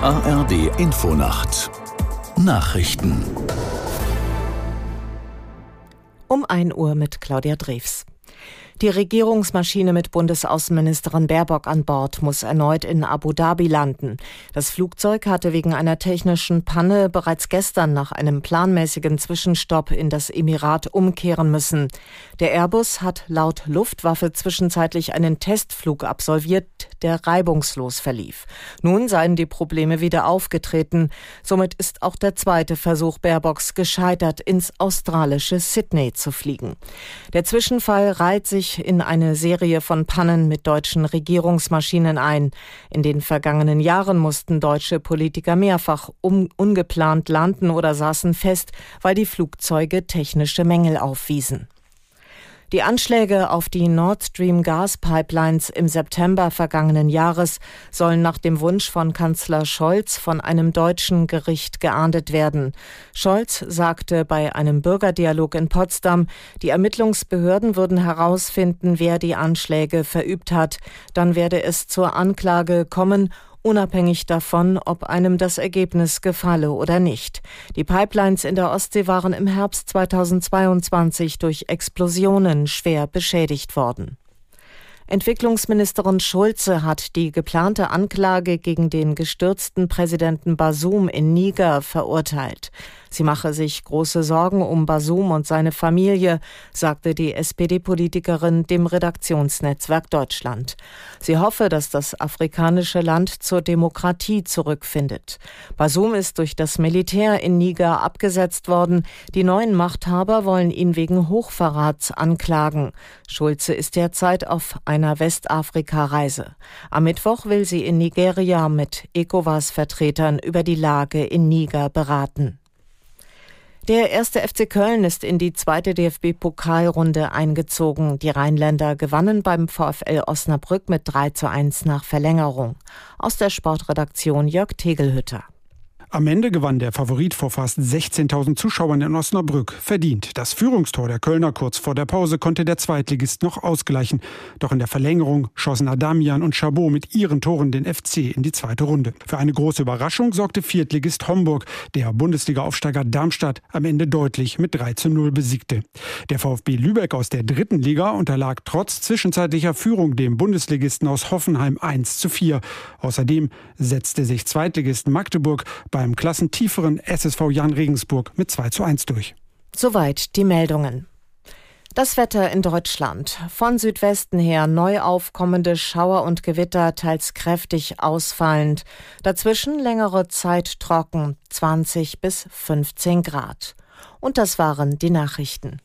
ARD Infonacht Nachrichten um 1 Uhr mit Claudia Drews. Die Regierungsmaschine mit Bundesaußenministerin Baerbock an Bord muss erneut in Abu Dhabi landen. Das Flugzeug hatte wegen einer technischen Panne bereits gestern nach einem planmäßigen Zwischenstopp in das Emirat umkehren müssen. Der Airbus hat laut Luftwaffe zwischenzeitlich einen Testflug absolviert, der reibungslos verlief. Nun seien die Probleme wieder aufgetreten. Somit ist auch der zweite Versuch Baerbocks gescheitert, ins australische Sydney zu fliegen. Der Zwischenfall reiht sich in eine Serie von Pannen mit deutschen Regierungsmaschinen ein. In den vergangenen Jahren mussten deutsche Politiker mehrfach um, ungeplant landen oder saßen fest, weil die Flugzeuge technische Mängel aufwiesen. Die Anschläge auf die Nord Stream Gaspipelines im September vergangenen Jahres sollen nach dem Wunsch von Kanzler Scholz von einem deutschen Gericht geahndet werden. Scholz sagte bei einem Bürgerdialog in Potsdam, die Ermittlungsbehörden würden herausfinden, wer die Anschläge verübt hat. Dann werde es zur Anklage kommen unabhängig davon, ob einem das Ergebnis gefalle oder nicht. Die Pipelines in der Ostsee waren im Herbst 2022 durch Explosionen schwer beschädigt worden. Entwicklungsministerin Schulze hat die geplante Anklage gegen den gestürzten Präsidenten Basum in Niger verurteilt. Sie mache sich große Sorgen um Basum und seine Familie, sagte die SPD-Politikerin dem Redaktionsnetzwerk Deutschland. Sie hoffe, dass das afrikanische Land zur Demokratie zurückfindet. Basum ist durch das Militär in Niger abgesetzt worden. Die neuen Machthaber wollen ihn wegen Hochverrats anklagen. Schulze ist derzeit auf einer Westafrika-Reise. Am Mittwoch will sie in Nigeria mit ECOWAS-Vertretern über die Lage in Niger beraten. Der erste FC Köln ist in die zweite DFB-Pokalrunde eingezogen. Die Rheinländer gewannen beim VfL Osnabrück mit 3 zu 1 nach Verlängerung. Aus der Sportredaktion Jörg Tegelhütter. Am Ende gewann der Favorit vor fast 16.000 Zuschauern in Osnabrück. Verdient. Das Führungstor der Kölner kurz vor der Pause konnte der Zweitligist noch ausgleichen. Doch in der Verlängerung schossen Adamian und Chabot mit ihren Toren den FC in die zweite Runde. Für eine große Überraschung sorgte Viertligist Homburg, der Bundesliga-Aufsteiger Darmstadt am Ende deutlich mit 3 zu 0 besiegte. Der VfB Lübeck aus der dritten Liga unterlag trotz zwischenzeitlicher Führung dem Bundesligisten aus Hoffenheim 1 zu 4. Außerdem setzte sich Zweitligist Magdeburg bei beim klassentieferen SSV Jan Regensburg mit 2 zu 1 durch. Soweit die Meldungen. Das Wetter in Deutschland. Von Südwesten her neu aufkommende Schauer und Gewitter, teils kräftig ausfallend. Dazwischen längere Zeit trocken, 20 bis 15 Grad. Und das waren die Nachrichten.